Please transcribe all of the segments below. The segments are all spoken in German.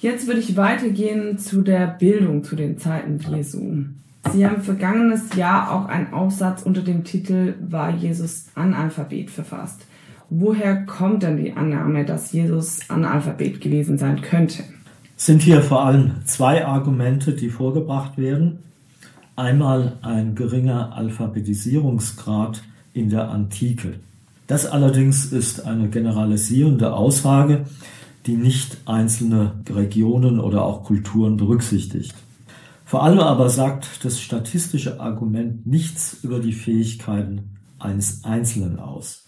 Jetzt würde ich weitergehen zu der Bildung zu den Zeiten Jesu. Sie haben vergangenes Jahr auch einen Aufsatz unter dem Titel War Jesus Analphabet verfasst. Woher kommt denn die Annahme, dass Jesus Analphabet gewesen sein könnte? Sind hier vor allem zwei Argumente, die vorgebracht werden. Einmal ein geringer Alphabetisierungsgrad in der Antike. Das allerdings ist eine generalisierende Aussage, die nicht einzelne Regionen oder auch Kulturen berücksichtigt. Vor allem aber sagt das statistische Argument nichts über die Fähigkeiten eines Einzelnen aus.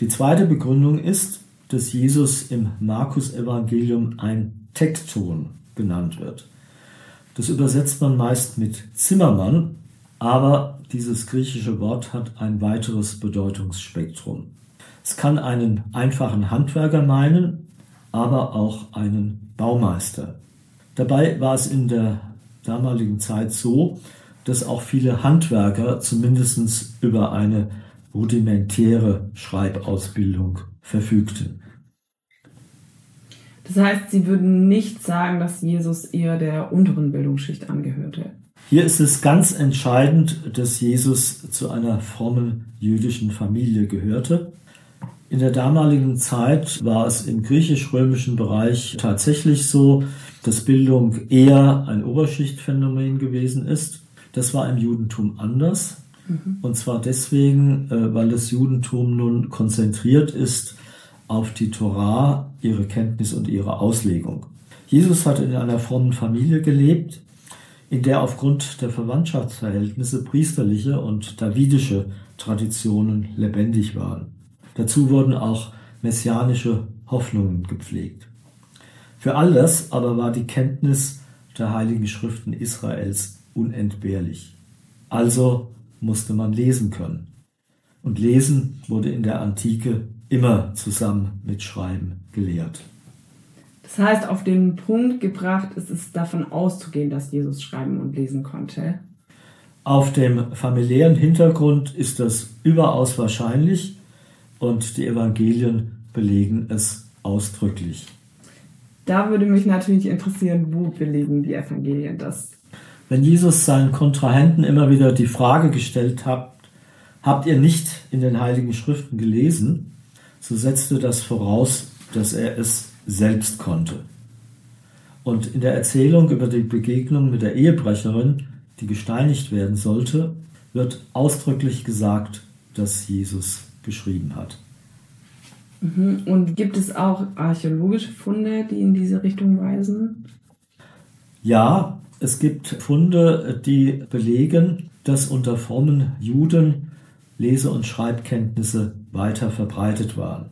Die zweite Begründung ist, dass Jesus im Markus-Evangelium ein Tekton genannt wird. Das übersetzt man meist mit Zimmermann, aber dieses griechische Wort hat ein weiteres Bedeutungsspektrum. Es kann einen einfachen Handwerker meinen, aber auch einen Baumeister. Dabei war es in der damaligen Zeit so, dass auch viele Handwerker zumindest über eine rudimentäre Schreibausbildung verfügten. Das heißt, Sie würden nicht sagen, dass Jesus eher der unteren Bildungsschicht angehörte. Hier ist es ganz entscheidend, dass Jesus zu einer frommen jüdischen Familie gehörte. In der damaligen Zeit war es im griechisch-römischen Bereich tatsächlich so, dass Bildung eher ein Oberschichtphänomen gewesen ist. Das war im Judentum anders. Mhm. Und zwar deswegen, äh, weil das Judentum nun konzentriert ist auf die Torah, ihre Kenntnis und ihre Auslegung. Jesus hat in einer frommen Familie gelebt, in der aufgrund der Verwandtschaftsverhältnisse priesterliche und davidische Traditionen lebendig waren. Dazu wurden auch messianische Hoffnungen gepflegt. Für alles aber war die Kenntnis der heiligen Schriften Israels unentbehrlich. Also musste man lesen können. Und Lesen wurde in der Antike immer zusammen mit Schreiben gelehrt. Das heißt, auf den Punkt gebracht ist es davon auszugehen, dass Jesus schreiben und lesen konnte. Auf dem familiären Hintergrund ist das überaus wahrscheinlich und die Evangelien belegen es ausdrücklich. Da würde mich natürlich interessieren, wo belegen die Evangelien das? Wenn Jesus seinen Kontrahenten immer wieder die Frage gestellt hat, habt ihr nicht in den Heiligen Schriften gelesen, so setzte das voraus, dass er es selbst konnte. Und in der Erzählung über die Begegnung mit der Ehebrecherin, die gesteinigt werden sollte, wird ausdrücklich gesagt, dass Jesus geschrieben hat. Mhm. Und gibt es auch archäologische Funde, die in diese Richtung weisen? Ja, es gibt Funde, die belegen, dass unter frommen Juden Lese- und Schreibkenntnisse weiter verbreitet waren.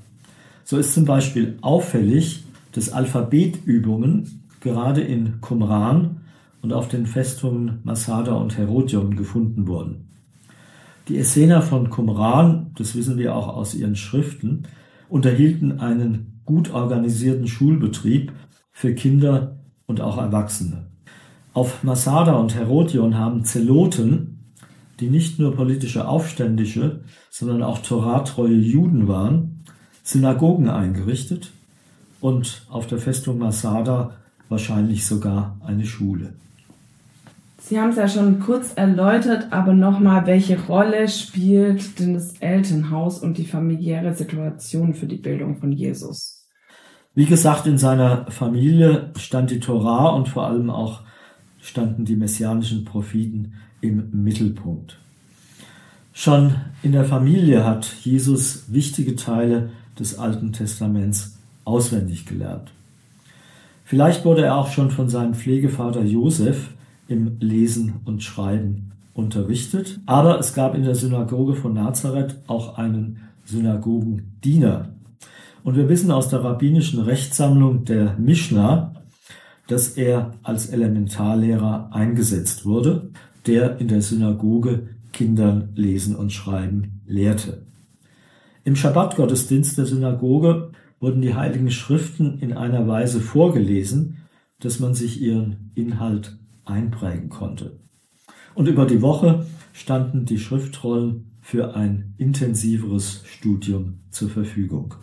So ist zum Beispiel auffällig, dass Alphabetübungen gerade in Qumran und auf den Festungen Masada und Herodion gefunden wurden. Die Essener von Qumran, das wissen wir auch aus ihren Schriften, unterhielten einen gut organisierten Schulbetrieb für Kinder und auch Erwachsene. Auf Masada und Herodion haben Zeloten, die nicht nur politische Aufständische, sondern auch toratreue Juden waren, Synagogen eingerichtet und auf der Festung Masada wahrscheinlich sogar eine Schule. Sie haben es ja schon kurz erläutert, aber nochmal, welche Rolle spielt denn das Elternhaus und die familiäre Situation für die Bildung von Jesus? Wie gesagt, in seiner Familie stand die Torah und vor allem auch standen die messianischen Propheten im Mittelpunkt. Schon in der Familie hat Jesus wichtige Teile des Alten Testaments auswendig gelernt. Vielleicht wurde er auch schon von seinem Pflegevater Josef im Lesen und Schreiben unterrichtet, aber es gab in der Synagoge von Nazareth auch einen Synagogendiener. Und wir wissen aus der rabbinischen Rechtssammlung der Mishnah, dass er als Elementarlehrer eingesetzt wurde, der in der Synagoge Kindern lesen und schreiben lehrte. Im Schabbatgottesdienst der Synagoge wurden die heiligen Schriften in einer Weise vorgelesen, dass man sich ihren Inhalt einprägen konnte. Und über die Woche standen die Schriftrollen für ein intensiveres Studium zur Verfügung.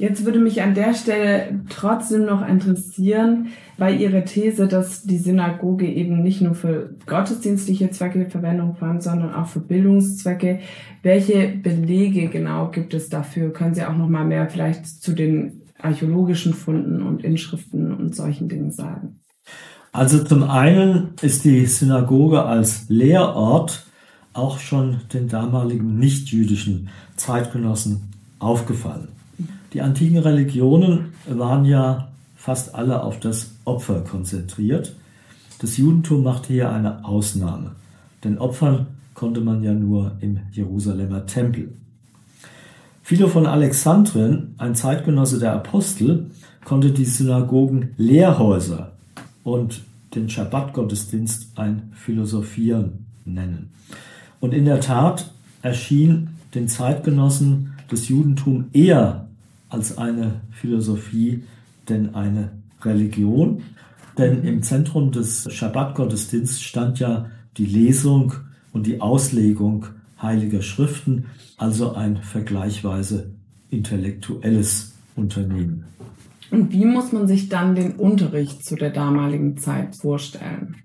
Jetzt würde mich an der Stelle trotzdem noch interessieren, bei Ihrer These, dass die Synagoge eben nicht nur für gottesdienstliche Zwecke Verwendung fand, sondern auch für Bildungszwecke. Welche Belege genau gibt es dafür? Können Sie auch noch mal mehr vielleicht zu den archäologischen Funden und Inschriften und solchen Dingen sagen? Also zum einen ist die Synagoge als Lehrort auch schon den damaligen nichtjüdischen Zeitgenossen aufgefallen. Die antiken Religionen waren ja fast alle auf das Opfer konzentriert. Das Judentum machte hier eine Ausnahme, denn Opfern konnte man ja nur im Jerusalemer Tempel. Philo von Alexandrien, ein Zeitgenosse der Apostel, konnte die Synagogen Lehrhäuser und den Schabbatgottesdienst ein Philosophieren nennen. Und in der Tat erschien den Zeitgenossen das Judentum eher als eine Philosophie denn eine Religion. Denn im Zentrum des Schabbatgottesdienstes stand ja die Lesung und die Auslegung heiliger Schriften, also ein vergleichsweise intellektuelles Unternehmen. Und wie muss man sich dann den Unterricht zu der damaligen Zeit vorstellen?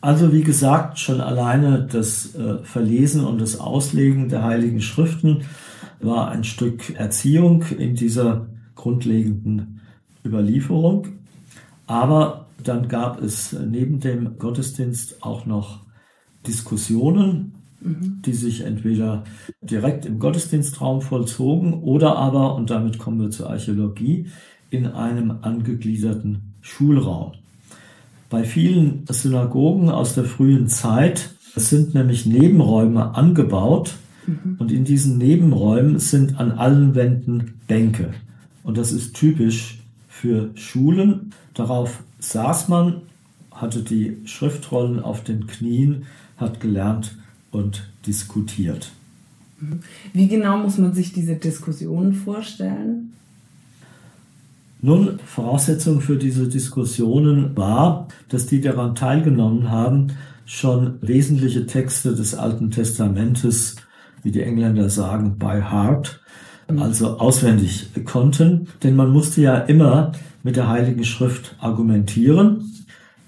Also wie gesagt, schon alleine das äh, Verlesen und das Auslegen der heiligen Schriften war ein Stück Erziehung in dieser grundlegenden Überlieferung. Aber dann gab es neben dem Gottesdienst auch noch Diskussionen, mhm. die sich entweder direkt im Gottesdienstraum vollzogen oder aber, und damit kommen wir zur Archäologie, in einem angegliederten Schulraum. Bei vielen Synagogen aus der frühen Zeit sind nämlich Nebenräume angebaut, Mhm. Und in diesen Nebenräumen sind an allen Wänden Bänke. Und das ist typisch für Schulen. Darauf saß man, hatte die Schriftrollen auf den Knien, hat gelernt und diskutiert. Mhm. Wie genau muss man sich diese Diskussionen vorstellen? Nun, Voraussetzung für diese Diskussionen war, dass die daran teilgenommen haben, schon wesentliche Texte des Alten Testamentes wie die Engländer sagen, by heart, also auswendig konnten. Denn man musste ja immer mit der Heiligen Schrift argumentieren.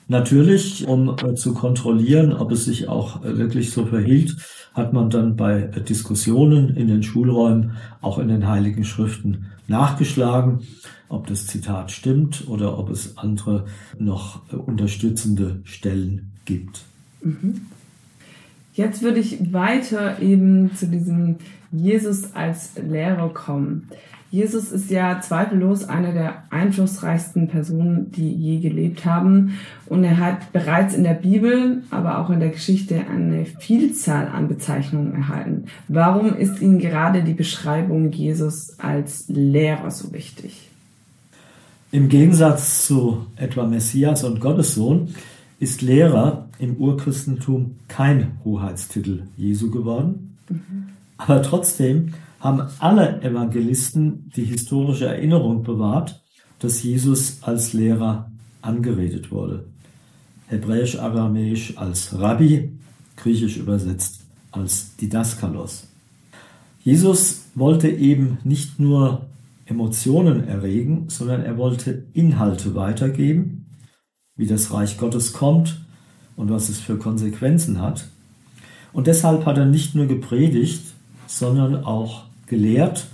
Natürlich, um äh, zu kontrollieren, ob es sich auch äh, wirklich so verhielt, hat man dann bei Diskussionen in den Schulräumen auch in den Heiligen Schriften nachgeschlagen, ob das Zitat stimmt oder ob es andere noch äh, unterstützende Stellen gibt. Mhm. Jetzt würde ich weiter eben zu diesem Jesus als Lehrer kommen. Jesus ist ja zweifellos eine der einflussreichsten Personen, die je gelebt haben. Und er hat bereits in der Bibel, aber auch in der Geschichte eine Vielzahl an Bezeichnungen erhalten. Warum ist Ihnen gerade die Beschreibung Jesus als Lehrer so wichtig? Im Gegensatz zu etwa Messias und Gottessohn ist Lehrer im Urchristentum kein Hoheitstitel Jesu geworden. Mhm. Aber trotzdem haben alle Evangelisten die historische Erinnerung bewahrt, dass Jesus als Lehrer angeredet wurde. Hebräisch-Aramäisch als Rabbi, griechisch übersetzt als Didaskalos. Jesus wollte eben nicht nur Emotionen erregen, sondern er wollte Inhalte weitergeben wie das Reich Gottes kommt und was es für Konsequenzen hat. Und deshalb hat er nicht nur gepredigt, sondern auch gelehrt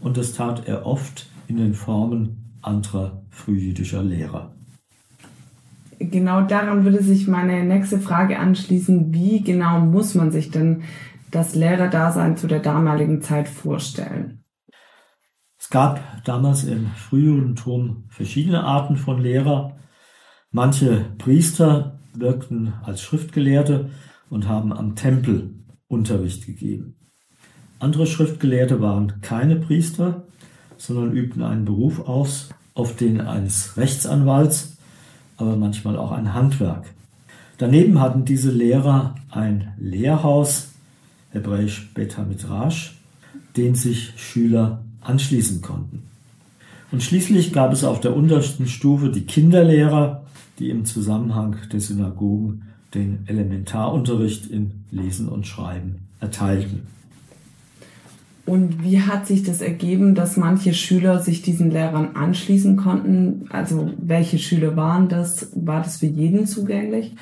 und das tat er oft in den Formen anderer frühjüdischer Lehrer. Genau daran würde sich meine nächste Frage anschließen. Wie genau muss man sich denn das Lehrerdasein zu der damaligen Zeit vorstellen? Es gab damals im Frühjudentum verschiedene Arten von Lehrer. Manche Priester wirkten als Schriftgelehrte und haben am Tempel Unterricht gegeben. Andere Schriftgelehrte waren keine Priester, sondern übten einen Beruf aus, auf den eines Rechtsanwalts, aber manchmal auch ein Handwerk. Daneben hatten diese Lehrer ein Lehrhaus, hebräisch Beta Midrash, den sich Schüler anschließen konnten. Und schließlich gab es auf der untersten Stufe die Kinderlehrer, die im Zusammenhang der Synagogen den Elementarunterricht in Lesen und Schreiben erteilten. Und wie hat sich das ergeben, dass manche Schüler sich diesen Lehrern anschließen konnten? Also welche Schüler waren das? War das für jeden zugänglich?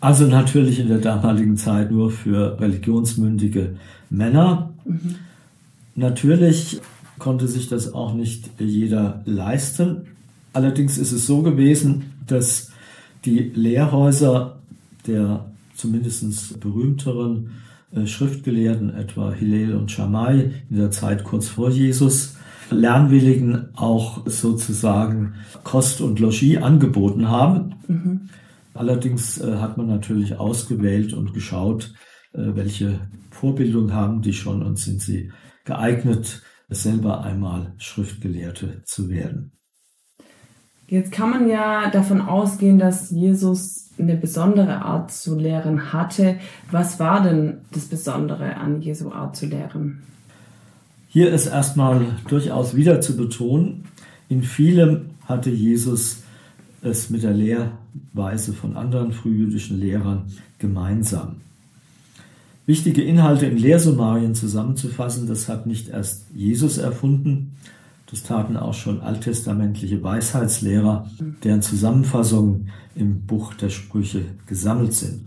Also natürlich in der damaligen Zeit nur für religionsmündige Männer. Mhm. Natürlich konnte sich das auch nicht jeder leisten. Allerdings ist es so gewesen, dass die Lehrhäuser der zumindest berühmteren äh, Schriftgelehrten, etwa Hillel und Shammai in der Zeit kurz vor Jesus, Lernwilligen auch sozusagen Kost und Logis angeboten haben. Mhm. Allerdings äh, hat man natürlich ausgewählt und geschaut, äh, welche Vorbildung haben die schon und sind sie geeignet, selber einmal Schriftgelehrte zu werden. Jetzt kann man ja davon ausgehen, dass Jesus eine besondere Art zu lehren hatte. Was war denn das Besondere an Jesu Art zu lehren? Hier ist erstmal durchaus wieder zu betonen, in vielem hatte Jesus es mit der Lehrweise von anderen frühjüdischen Lehrern gemeinsam. Wichtige Inhalte in Lehrsummarien zusammenzufassen, das hat nicht erst Jesus erfunden, das taten auch schon alttestamentliche Weisheitslehrer, deren Zusammenfassungen im Buch der Sprüche gesammelt sind.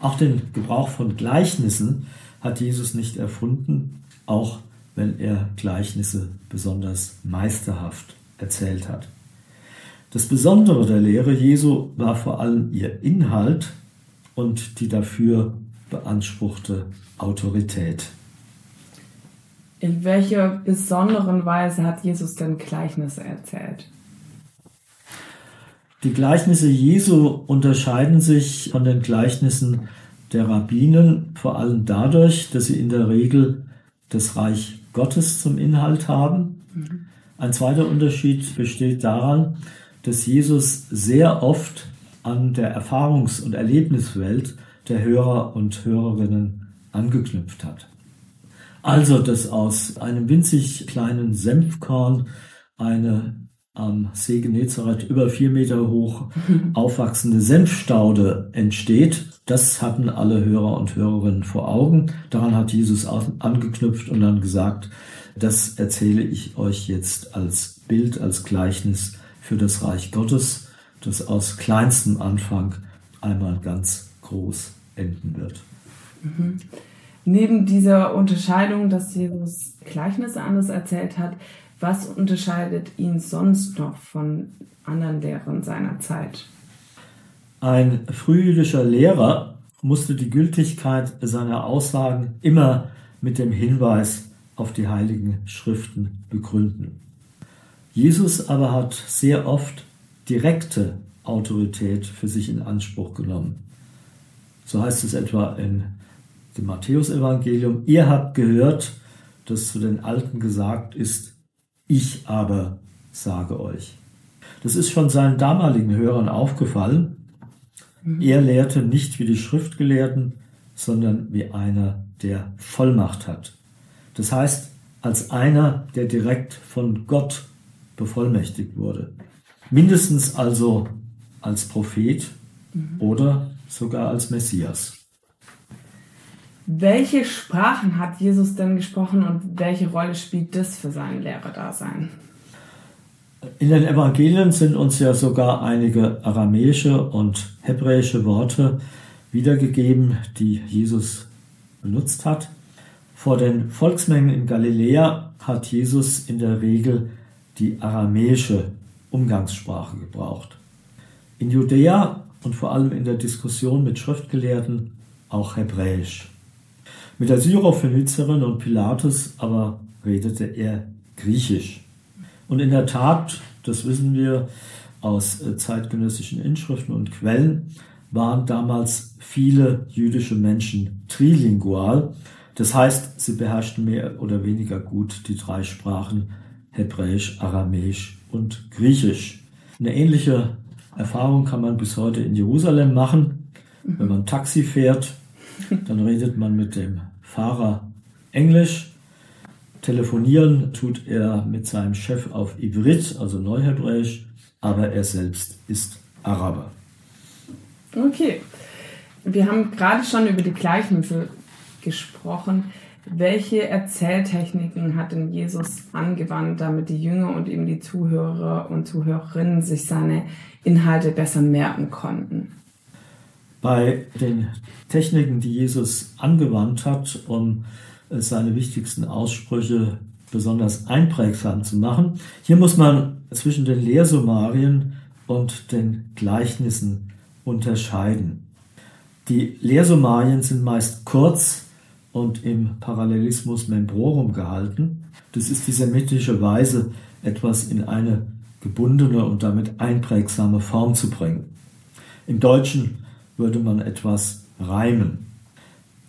Auch den Gebrauch von Gleichnissen hat Jesus nicht erfunden, auch wenn er Gleichnisse besonders meisterhaft erzählt hat. Das Besondere der Lehre Jesu war vor allem ihr Inhalt und die dafür beanspruchte Autorität. In welcher besonderen Weise hat Jesus denn Gleichnisse erzählt? Die Gleichnisse Jesu unterscheiden sich von den Gleichnissen der Rabbinen vor allem dadurch, dass sie in der Regel das Reich Gottes zum Inhalt haben. Mhm. Ein zweiter Unterschied besteht daran, dass Jesus sehr oft an der Erfahrungs- und Erlebniswelt der Hörer und Hörerinnen angeknüpft hat. Also, dass aus einem winzig kleinen Senfkorn eine am See Genezareth über vier Meter hoch aufwachsende Senfstaude entsteht, das hatten alle Hörer und Hörerinnen vor Augen. Daran hat Jesus angeknüpft und dann gesagt, das erzähle ich euch jetzt als Bild, als Gleichnis für das Reich Gottes, das aus kleinstem Anfang einmal ganz groß enden wird. Mhm neben dieser Unterscheidung, dass Jesus Gleichnisse anders erzählt hat, was unterscheidet ihn sonst noch von anderen Lehrern seiner Zeit? Ein frühjüdischer Lehrer musste die Gültigkeit seiner Aussagen immer mit dem Hinweis auf die heiligen Schriften begründen. Jesus aber hat sehr oft direkte Autorität für sich in Anspruch genommen. So heißt es etwa in dem Matthäusevangelium, ihr habt gehört, dass zu den Alten gesagt ist, ich aber sage euch. Das ist schon seinen damaligen Hörern aufgefallen. Mhm. Er lehrte nicht wie die Schriftgelehrten, sondern wie einer, der Vollmacht hat. Das heißt, als einer, der direkt von Gott bevollmächtigt wurde. Mindestens also als Prophet mhm. oder sogar als Messias. Welche Sprachen hat Jesus denn gesprochen und welche Rolle spielt das für sein Lehrerdasein? In den Evangelien sind uns ja sogar einige aramäische und hebräische Worte wiedergegeben, die Jesus benutzt hat. Vor den Volksmengen in Galiläa hat Jesus in der Regel die aramäische Umgangssprache gebraucht. In Judäa und vor allem in der Diskussion mit Schriftgelehrten auch Hebräisch. Mit der Syrophönizerin und Pilatus aber redete er Griechisch. Und in der Tat, das wissen wir aus äh, zeitgenössischen Inschriften und Quellen, waren damals viele jüdische Menschen trilingual. Das heißt, sie beherrschten mehr oder weniger gut die drei Sprachen Hebräisch, Aramäisch und Griechisch. Eine ähnliche Erfahrung kann man bis heute in Jerusalem machen. Wenn man Taxi fährt, dann redet man mit dem Fahrer Englisch. Telefonieren tut er mit seinem Chef auf Ivrit, also Neuhebräisch, aber er selbst ist Araber. Okay. Wir haben gerade schon über die Gleichnisse gesprochen. Welche Erzähltechniken hat denn Jesus angewandt, damit die Jünger und eben die Zuhörer und Zuhörerinnen sich seine Inhalte besser merken konnten? Bei den Techniken, die Jesus angewandt hat, um seine wichtigsten Aussprüche besonders einprägsam zu machen, hier muss man zwischen den Lehrsummarien und den Gleichnissen unterscheiden. Die Lehrsummarien sind meist kurz und im Parallelismus membrorum gehalten. Das ist die semitische Weise, etwas in eine gebundene und damit einprägsame Form zu bringen. Im Deutschen würde man etwas reimen.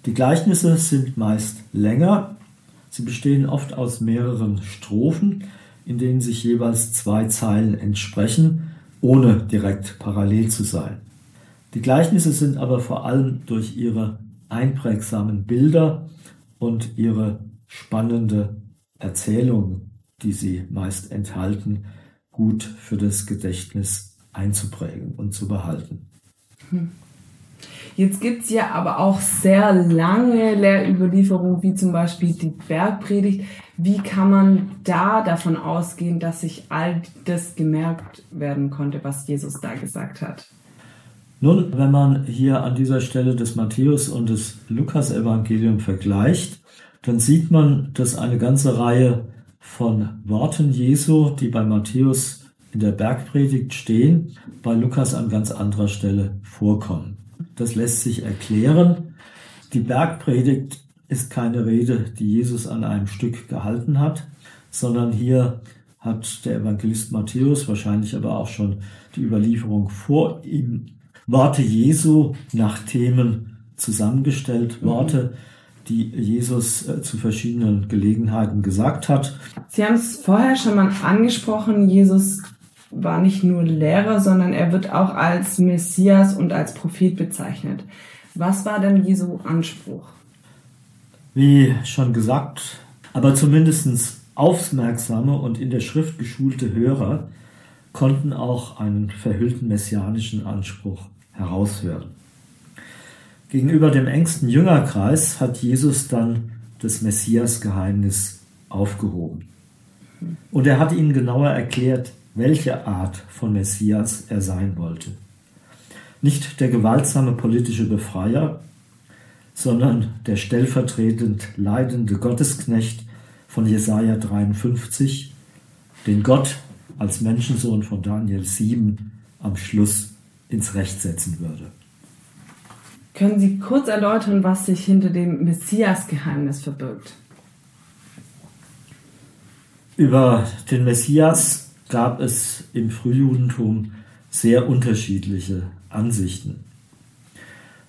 Die Gleichnisse sind meist länger. Sie bestehen oft aus mehreren Strophen, in denen sich jeweils zwei Zeilen entsprechen, ohne direkt parallel zu sein. Die Gleichnisse sind aber vor allem durch ihre einprägsamen Bilder und ihre spannende Erzählung, die sie meist enthalten, gut für das Gedächtnis einzuprägen und zu behalten. Hm. Jetzt gibt es ja aber auch sehr lange Lehrüberlieferungen, wie zum Beispiel die Bergpredigt. Wie kann man da davon ausgehen, dass sich all das gemerkt werden konnte, was Jesus da gesagt hat? Nun, wenn man hier an dieser Stelle das Matthäus und das Lukas-Evangelium vergleicht, dann sieht man, dass eine ganze Reihe von Worten Jesu, die bei Matthäus in der Bergpredigt stehen, bei Lukas an ganz anderer Stelle vorkommen. Das lässt sich erklären. Die Bergpredigt ist keine Rede, die Jesus an einem Stück gehalten hat, sondern hier hat der Evangelist Matthäus, wahrscheinlich aber auch schon die Überlieferung vor ihm, Worte Jesu nach Themen zusammengestellt, mhm. Worte, die Jesus äh, zu verschiedenen Gelegenheiten gesagt hat. Sie haben es vorher schon mal angesprochen, Jesus war nicht nur Lehrer, sondern er wird auch als Messias und als Prophet bezeichnet. Was war denn Jesu Anspruch? Wie schon gesagt, aber zumindest aufmerksame und in der Schrift geschulte Hörer konnten auch einen verhüllten messianischen Anspruch heraushören. Gegenüber dem engsten Jüngerkreis hat Jesus dann das Messias-Geheimnis aufgehoben. Und er hat ihnen genauer erklärt, welche Art von Messias er sein wollte. Nicht der gewaltsame politische Befreier, sondern der stellvertretend leidende Gottesknecht von Jesaja 53, den Gott als Menschensohn von Daniel 7 am Schluss ins Recht setzen würde. Können Sie kurz erläutern, was sich hinter dem Messias-Geheimnis verbirgt? Über den Messias gab es im Frühjudentum sehr unterschiedliche Ansichten.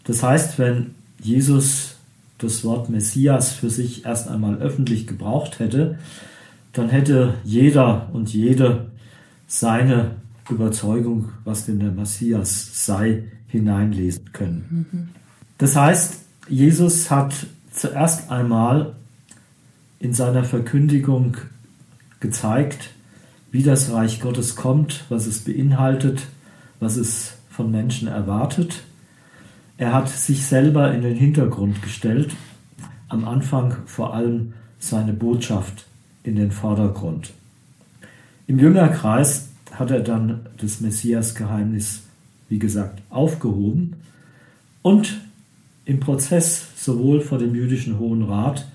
Das heißt, wenn Jesus das Wort Messias für sich erst einmal öffentlich gebraucht hätte, dann hätte jeder und jede seine Überzeugung, was denn der Messias sei, hineinlesen können. Das heißt, Jesus hat zuerst einmal in seiner Verkündigung gezeigt, wie das Reich Gottes kommt, was es beinhaltet, was es von Menschen erwartet. Er hat sich selber in den Hintergrund gestellt, am Anfang vor allem seine Botschaft in den Vordergrund. Im Jüngerkreis hat er dann das Messias-Geheimnis, wie gesagt, aufgehoben und im Prozess sowohl vor dem jüdischen Hohen Rat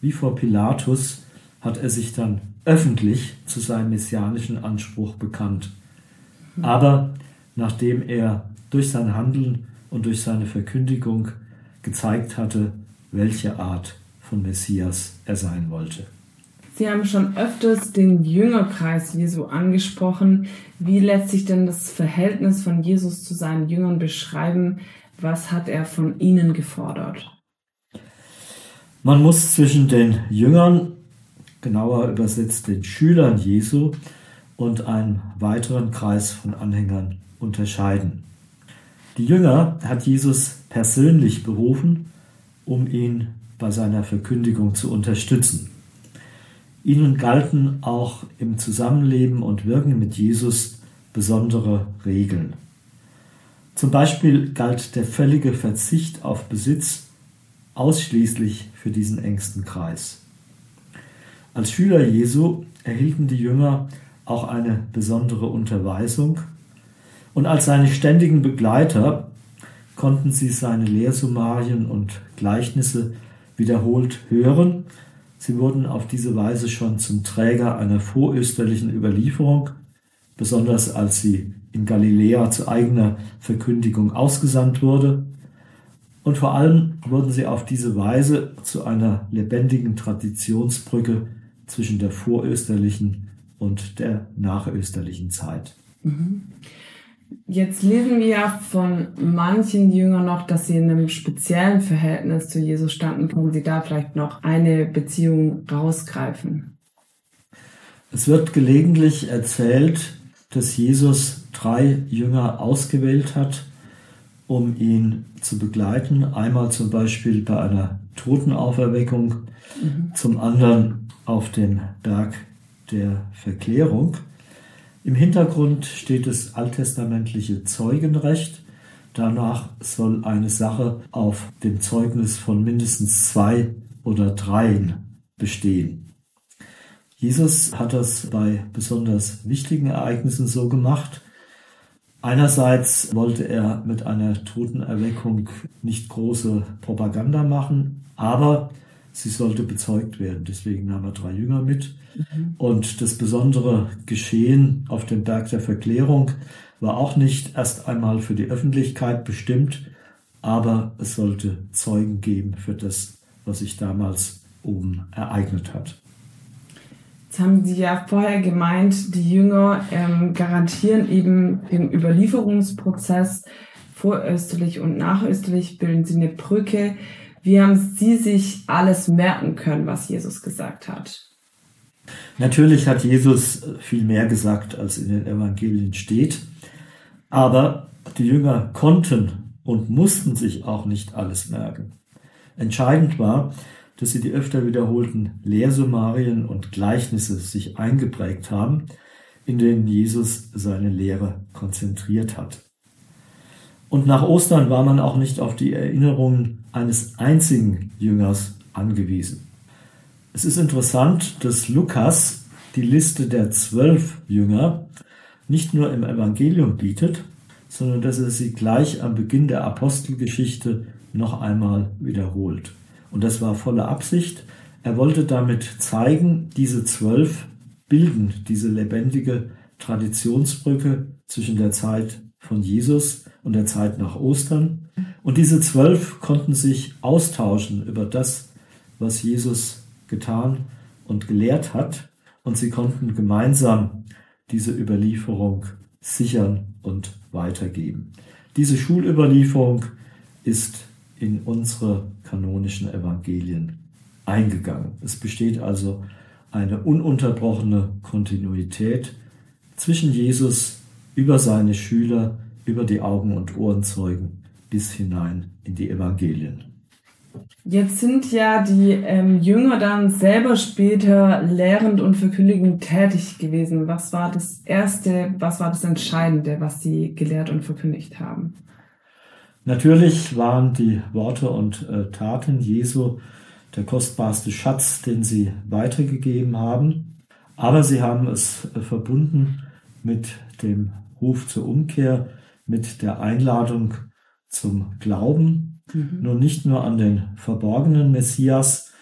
wie vor Pilatus hat er sich dann öffentlich zu seinem messianischen Anspruch bekannt. Aber nachdem er durch sein Handeln und durch seine Verkündigung gezeigt hatte, welche Art von Messias er sein wollte. Sie haben schon öfters den Jüngerkreis Jesu angesprochen. Wie lässt sich denn das Verhältnis von Jesus zu seinen Jüngern beschreiben? Was hat er von ihnen gefordert? Man muss zwischen den Jüngern, genauer übersetzt den Schülern Jesu, und einem weiteren Kreis von Anhängern unterscheiden. Die Jünger hat Jesus persönlich berufen, um ihn bei seiner Verkündigung zu unterstützen. Ihnen galten auch im Zusammenleben und Wirken mit Jesus besondere Regeln. Zum Beispiel galt der völlige Verzicht auf Besitz ausschließlich für diesen engsten Kreis. Als Schüler Jesu erhielten die Jünger auch eine besondere Unterweisung und als seine ständigen Begleiter konnten sie seine Lehrsummarien und Gleichnisse wiederholt hören. Sie wurden auf diese Weise schon zum Träger einer vorösterlichen Überlieferung, besonders als sie in Galiläa zu eigener Verkündigung ausgesandt wurde. Und vor allem wurden sie auf diese Weise zu einer lebendigen Traditionsbrücke zwischen der vorösterlichen und der nachösterlichen Zeit. Mhm. Jetzt lesen wir ja von manchen Jüngern noch, dass sie in einem speziellen Verhältnis zu Jesus standen. Können Sie da vielleicht noch eine Beziehung rausgreifen? Es wird gelegentlich erzählt, dass Jesus drei Jünger ausgewählt hat, um ihn zu begleiten. Einmal zum Beispiel bei einer Totenauferweckung, mhm. zum anderen auf dem Berg der Verklärung. Im Hintergrund steht das alttestamentliche Zeugenrecht. Danach soll eine Sache auf dem Zeugnis von mindestens zwei oder dreien bestehen. Jesus hat das bei besonders wichtigen Ereignissen so gemacht. Einerseits wollte er mit einer Totenerweckung nicht große Propaganda machen, aber sie sollte bezeugt werden. Deswegen nahm er drei Jünger mit. Mhm. Und das besondere Geschehen auf dem Berg der Verklärung war auch nicht erst einmal für die Öffentlichkeit bestimmt, aber es sollte Zeugen geben für das, was sich damals oben ereignet hat. Jetzt haben Sie ja vorher gemeint, die Jünger ähm, garantieren eben den Überlieferungsprozess vorösterlich und nachösterlich, bilden sie eine Brücke. Wie haben Sie sich alles merken können, was Jesus gesagt hat? Natürlich hat Jesus viel mehr gesagt, als in den Evangelien steht, aber die Jünger konnten und mussten sich auch nicht alles merken. Entscheidend war, dass sie die öfter wiederholten Lehrsummarien und Gleichnisse sich eingeprägt haben, in denen Jesus seine Lehre konzentriert hat. Und nach Ostern war man auch nicht auf die Erinnerungen eines einzigen Jüngers angewiesen. Es ist interessant, dass Lukas die Liste der zwölf Jünger nicht nur im Evangelium bietet, sondern dass er sie gleich am Beginn der Apostelgeschichte noch einmal wiederholt. Und das war volle Absicht. Er wollte damit zeigen, diese zwölf bilden diese lebendige Traditionsbrücke zwischen der Zeit von Jesus und der Zeit nach Ostern. Und diese zwölf konnten sich austauschen über das, was Jesus getan und gelehrt hat. Und sie konnten gemeinsam diese Überlieferung sichern und weitergeben. Diese Schulüberlieferung ist in unsere kanonischen Evangelien eingegangen. Es besteht also eine ununterbrochene Kontinuität zwischen Jesus über seine Schüler, über die Augen- und Ohrenzeugen bis hinein in die Evangelien. Jetzt sind ja die ähm, Jünger dann selber später lehrend und verkündigend tätig gewesen. Was war das Erste, was war das Entscheidende, was sie gelehrt und verkündigt haben? Natürlich waren die Worte und äh, Taten Jesu der kostbarste Schatz, den sie weitergegeben haben. Aber sie haben es äh, verbunden mit dem Ruf zur Umkehr, mit der Einladung zum Glauben Mhm. Nun nicht nur an den verborgenen Messias,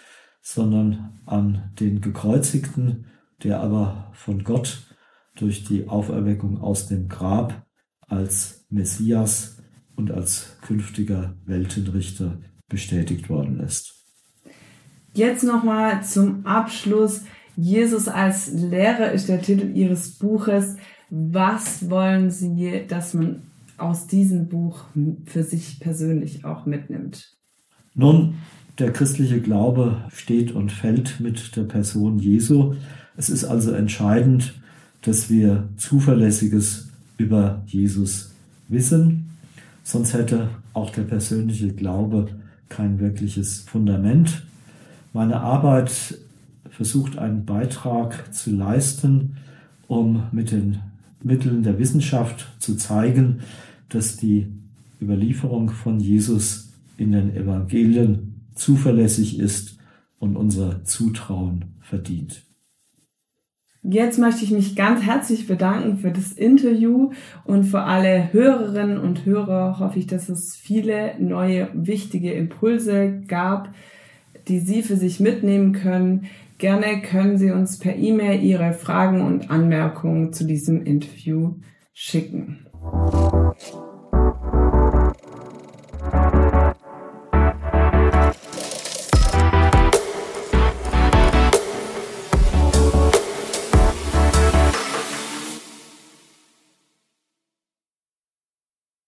sondern an den gekreuzigten, der aber von Gott durch die Auferweckung aus dem Grab als Messias und als künftiger Weltenrichter bestätigt worden ist. Jetzt nochmal zum Abschluss. Jesus als Lehrer ist der Titel Ihres Buches. Was wollen Sie, dass man aus diesem Buch für sich persönlich auch mitnimmt? Nun, der christliche Glaube steht und fällt mit der Person Jesu. Es ist also entscheidend, dass wir Zuverlässiges über Jesus wissen. Sonst hätte auch der persönliche Glaube kein wirkliches Fundament. Meine Arbeit versucht, einen Beitrag zu leisten, um mit den Mitteln der Wissenschaft zu zeigen, dass die Überlieferung von Jesus in den Evangelien zuverlässig ist und unser Zutrauen verdient. Jetzt möchte ich mich ganz herzlich bedanken für das Interview und für alle Hörerinnen und Hörer hoffe ich, dass es viele neue wichtige Impulse gab, die Sie für sich mitnehmen können. Gerne können Sie uns per E-Mail Ihre Fragen und Anmerkungen zu diesem Interview schicken. Merci.